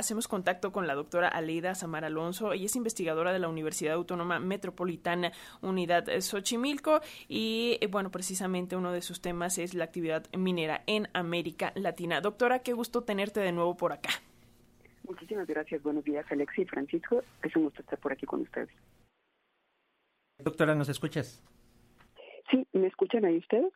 Hacemos contacto con la doctora Aleida Samar Alonso. Ella es investigadora de la Universidad Autónoma Metropolitana Unidad Xochimilco y, eh, bueno, precisamente uno de sus temas es la actividad minera en América Latina. Doctora, qué gusto tenerte de nuevo por acá. Muchísimas gracias. Buenos días, Alexi y Francisco. Es un gusto estar por aquí con ustedes. Doctora, ¿nos escuchas? Sí, ¿me escuchan ahí ustedes?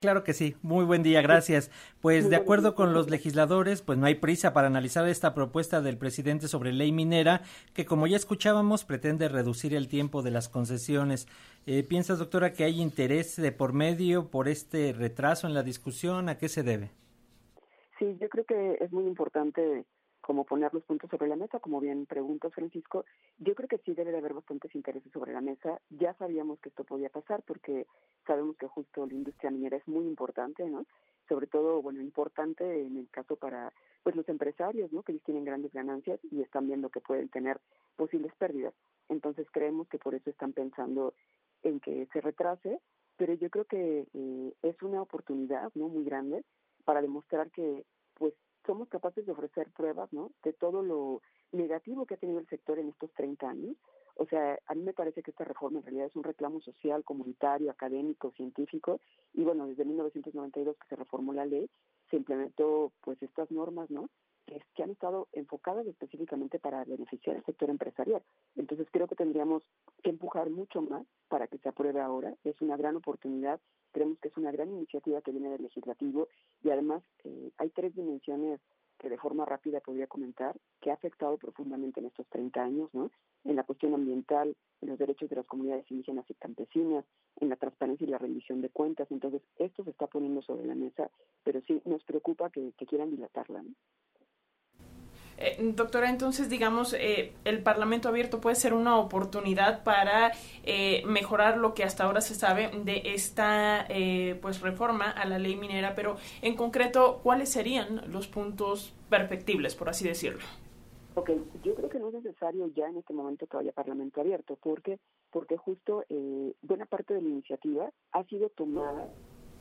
Claro que sí. Muy buen día, gracias. Pues de acuerdo con los legisladores, pues no hay prisa para analizar esta propuesta del presidente sobre ley minera, que como ya escuchábamos, pretende reducir el tiempo de las concesiones. Eh, ¿Piensas, doctora, que hay interés de por medio por este retraso en la discusión? ¿A qué se debe? Sí, yo creo que es muy importante como poner los puntos sobre la mesa, como bien preguntas, Francisco, yo creo que sí debe de haber bastantes intereses sobre la mesa. Ya sabíamos que esto podía pasar porque sabemos que justo la industria minera es muy importante, ¿no? Sobre todo, bueno, importante en el caso para pues los empresarios, ¿no? Que ellos tienen grandes ganancias y están viendo que pueden tener posibles pérdidas. Entonces creemos que por eso están pensando en que se retrase, pero yo creo que eh, es una oportunidad, ¿no? Muy grande para demostrar que pues somos capaces de ofrecer pruebas, ¿no? De todo lo negativo que ha tenido el sector en estos 30 años. O sea, a mí me parece que esta reforma en realidad es un reclamo social, comunitario, académico, científico, y bueno, desde 1992 que se reformó la ley, se implementó pues estas normas, ¿no? Que, han estado enfocadas específicamente para beneficiar al sector empresarial. Entonces creo que tendríamos que empujar mucho más para que se apruebe ahora. Es una gran oportunidad Creemos que es una gran iniciativa que viene del legislativo y además eh, hay tres dimensiones que de forma rápida podría comentar que ha afectado profundamente en estos 30 años, ¿no? En la cuestión ambiental, en los derechos de las comunidades indígenas y campesinas, en la transparencia y la rendición de cuentas. Entonces, esto se está poniendo sobre la mesa, pero sí nos preocupa que, que quieran dilatarla. ¿no? Eh, doctora, entonces, digamos, eh, el Parlamento abierto puede ser una oportunidad para eh, mejorar lo que hasta ahora se sabe de esta pues reforma a la ley minera, pero en concreto, ¿cuáles serían los puntos perfectibles, por así decirlo? Ok, yo creo que no es necesario ya en este momento que haya Parlamento abierto, porque porque justo buena parte de la iniciativa ha sido tomada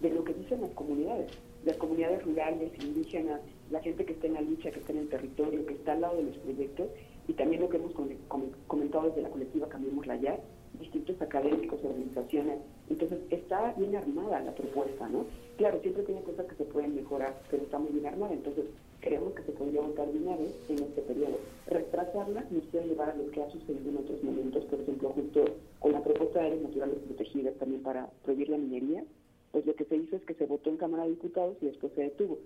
de lo que dicen las comunidades, las comunidades rurales, indígenas, la gente que está en la lucha, que está en el territorio, que está al lado de los proyectos, y también lo que hemos comentado desde la colectiva Cambiemos la Ya, distintos académicos, organizaciones. Entonces, está bien armada la propuesta, ¿no? Claro, siempre tiene cosas que se pueden mejorar, pero está muy bien armada, entonces creemos que se podría votar de una vez en este periodo. Retrasarla nos puede llevar a lo que ha sucedido en otros momentos, por ejemplo, justo con la propuesta de áreas naturales protegidas también para prohibir la minería, pues lo que se hizo es que se votó en Cámara de Diputados y después se detuvo.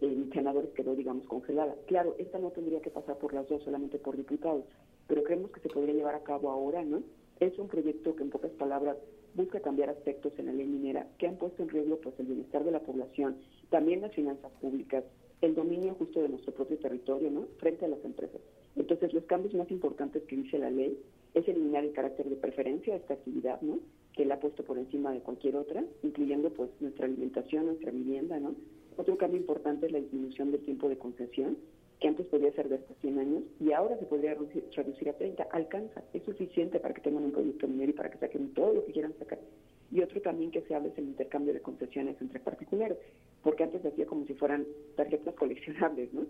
En senadores quedó, digamos, congelada. Claro, esta no tendría que pasar por las dos, solamente por diputados, pero creemos que se podría llevar a cabo ahora, ¿no? Es un proyecto que, en pocas palabras, busca cambiar aspectos en la ley minera que han puesto en riesgo pues el bienestar de la población, también las finanzas públicas, el dominio justo de nuestro propio territorio, ¿no? Frente a las empresas. Entonces, los cambios más importantes que dice la ley es eliminar el carácter de preferencia de esta actividad, ¿no? que la ha puesto por encima de cualquier otra, incluyendo pues nuestra alimentación, nuestra vivienda, ¿no? Otro cambio importante es la disminución del tiempo de concesión, que antes podía ser de hasta 100 años y ahora se podría reducir a 30. Alcanza, es suficiente para que tengan un producto minero y para que saquen todo lo que quieran sacar. Y otro también que se habla es el intercambio de concesiones entre particulares, porque antes se hacía como si fueran tarjetas coleccionables, ¿no?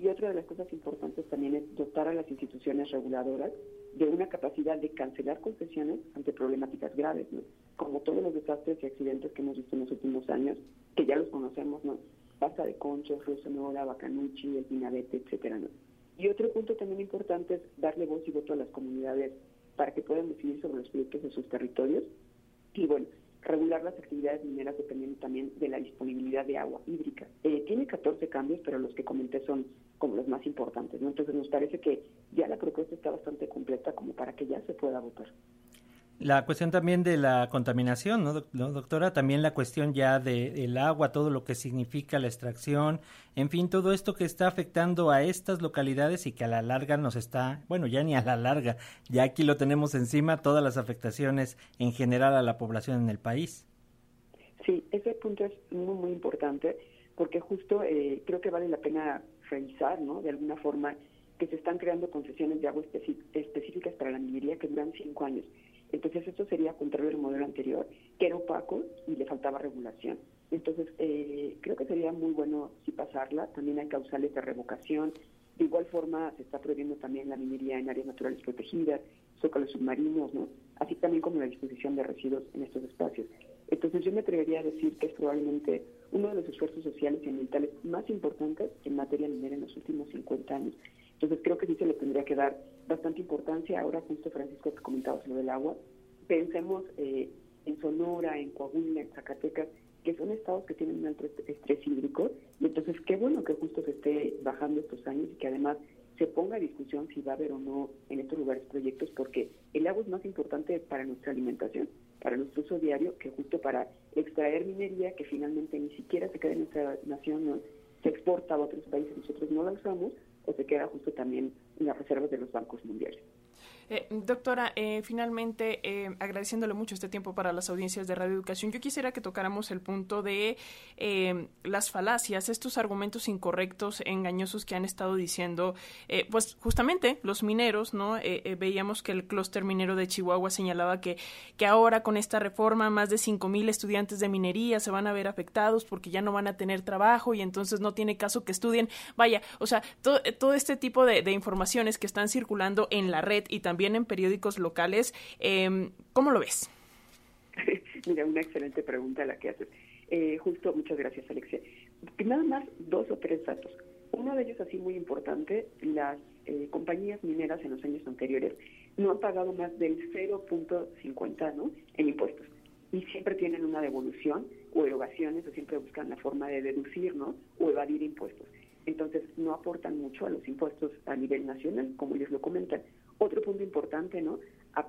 Y otra de las cosas importantes también es dotar a las instituciones reguladoras de una capacidad de cancelar concesiones ante problemáticas graves, ¿no? como todos los desastres y accidentes que hemos visto en los últimos años, que ya los conocemos, ¿no? Pasta de Concho, Río Sonora, Bacanuchi, El Pinabete, etcétera, ¿no? Y otro punto también importante es darle voz y voto a las comunidades para que puedan decidir sobre los proyectos de sus territorios. Y bueno, regular las actividades mineras dependiendo también de la disponibilidad de agua hídrica. Eh, tiene 14 cambios, pero los que comenté son como los más importantes. ¿no? Entonces nos parece que ya la propuesta está bastante completa como para que ya se pueda votar. La cuestión también de la contaminación, ¿no, doctora? También la cuestión ya del agua, todo lo que significa la extracción, en fin, todo esto que está afectando a estas localidades y que a la larga nos está, bueno, ya ni a la larga, ya aquí lo tenemos encima, todas las afectaciones en general a la población en el país. Sí, ese punto es muy, muy importante porque justo eh, creo que vale la pena revisar, ¿no? De alguna forma que se están creando concesiones de agua específicas para la minería que duran cinco años entonces esto sería contrario al modelo anterior, que era opaco y le faltaba regulación. Entonces eh, creo que sería muy bueno si pasarla. También hay causales de revocación De igual forma, se está prohibiendo también la minería en áreas naturales protegidas, zócalos submarinos, ¿no? así también como la disposición de residuos en estos espacios. Entonces yo me atrevería a decir que es probablemente uno de los esfuerzos sociales y ambientales más importantes en materia minera en los últimos 50 años. Entonces creo que sí se le tendría que dar bastante importancia. Ahora justo Francisco que comentaba lo del agua, pensemos eh, en Sonora, en Coahuila, en Zacatecas, que son estados que tienen un alto estrés hídrico, y entonces qué bueno que justo se esté bajando estos años y que además se ponga a discusión si va a haber o no en estos lugares proyectos, porque el agua es más importante para nuestra alimentación, para nuestro uso diario, que justo para extraer minería que finalmente ni siquiera se queda en nuestra nación, se exporta a otros países, nosotros no la usamos, o se queda justo también en las reservas de los bancos mundiales. Eh, doctora, eh, finalmente, eh, agradeciéndole mucho este tiempo para las audiencias de Radio Educación, yo quisiera que tocáramos el punto de las falacias, estos argumentos incorrectos, engañosos que han estado diciendo, pues justamente los mineros, ¿no? veíamos que el clúster minero de Chihuahua señalaba que, que ahora con esta reforma más de cinco mil estudiantes de minería se van a ver afectados porque ya no van a tener trabajo y entonces no tiene caso que estudien. Vaya, o sea, todo, todo este tipo de, de informaciones que están circulando en la red y también en periódicos locales. Eh, ¿Cómo lo ves? Mira, una excelente pregunta la que haces. Eh, justo, muchas gracias, Alexia. Nada más dos o tres datos. Uno de ellos, así muy importante, las eh, compañías mineras en los años anteriores no han pagado más del 0.50 ¿no? en impuestos. Y siempre tienen una devolución o erogaciones, o siempre buscan la forma de deducir ¿no? o evadir impuestos. Entonces, no aportan mucho a los impuestos a nivel nacional, como ellos lo comentan. Otro punto importante, ¿no?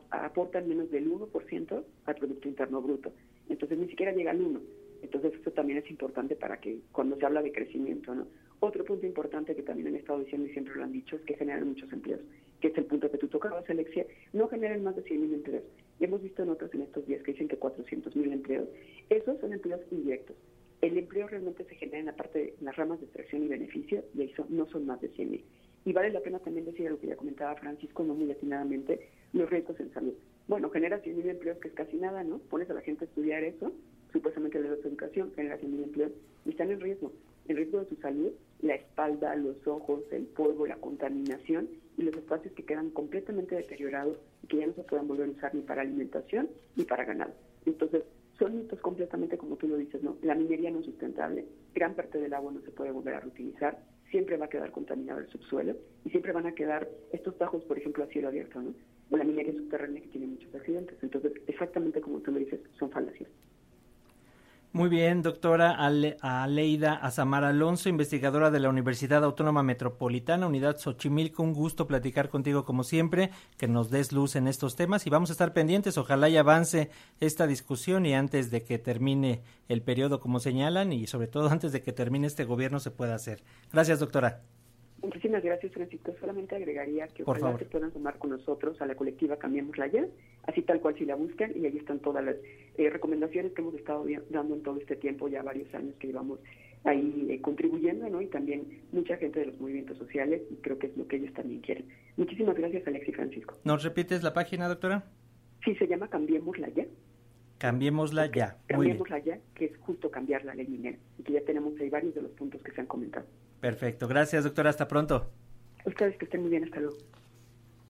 aportan menos del 1% al Producto Interno Bruto. Entonces ni siquiera llega al 1. Entonces esto también es importante para que cuando se habla de crecimiento, ¿no? Otro punto importante que también han estado diciendo y siempre lo han dicho es que generan muchos empleos, que es el punto que tú tocabas, Alexia, no generan más de 100.000 empleos. Hemos visto en otros en estos días que dicen que 400.000 empleos. Esos son empleos indirectos. El empleo realmente se genera en la parte de las ramas de extracción y beneficio y ahí no son más de 100.000. Y vale la pena también decir lo que ya comentaba Francisco, no muy atinadamente, los riesgos en salud. Bueno, genera 100.000 empleos, que es casi nada, ¿no? Pones a la gente a estudiar eso, supuestamente le das educación, genera 100.000 empleos, y están en riesgo. En riesgo de su salud, la espalda, los ojos, el polvo, la contaminación y los espacios que quedan completamente deteriorados y que ya no se pueden volver a usar ni para alimentación ni para ganado. Entonces, son mitos completamente como tú lo dices, ¿no? La minería no es sustentable, gran parte del agua no se puede volver a reutilizar, siempre va a quedar contaminado el subsuelo y siempre van a quedar estos tajos, por ejemplo, a cielo abierto, ¿no? O la minería subterránea que tiene muchos accidentes. Entonces, exactamente como tú lo dices, son falacias. Muy bien, doctora Aleida Azamar Alonso, investigadora de la Universidad Autónoma Metropolitana, Unidad Xochimilco. Un gusto platicar contigo como siempre, que nos des luz en estos temas y vamos a estar pendientes. Ojalá y avance esta discusión y antes de que termine el periodo como señalan y sobre todo antes de que termine este gobierno se pueda hacer. Gracias, doctora. Muchísimas gracias, Francisco. Solamente agregaría que ojalá se puedan sumar con nosotros a la colectiva Cambiemos la Ya, así tal cual si la buscan, y ahí están todas las eh, recomendaciones que hemos estado dando en todo este tiempo, ya varios años que llevamos ahí eh, contribuyendo, ¿no? Y también mucha gente de los movimientos sociales, y creo que es lo que ellos también quieren. Muchísimas gracias, Alex y Francisco. ¿Nos repites la página, doctora? Sí, se llama Cambiemos la Ya. Cambiémosla ya. Cambiémosla ya, que es justo cambiar la ley minera, y que ya tenemos ahí varios de los puntos que se han comentado. Perfecto. Gracias, doctora. Hasta pronto. Ustedes que estén muy bien. Hasta luego.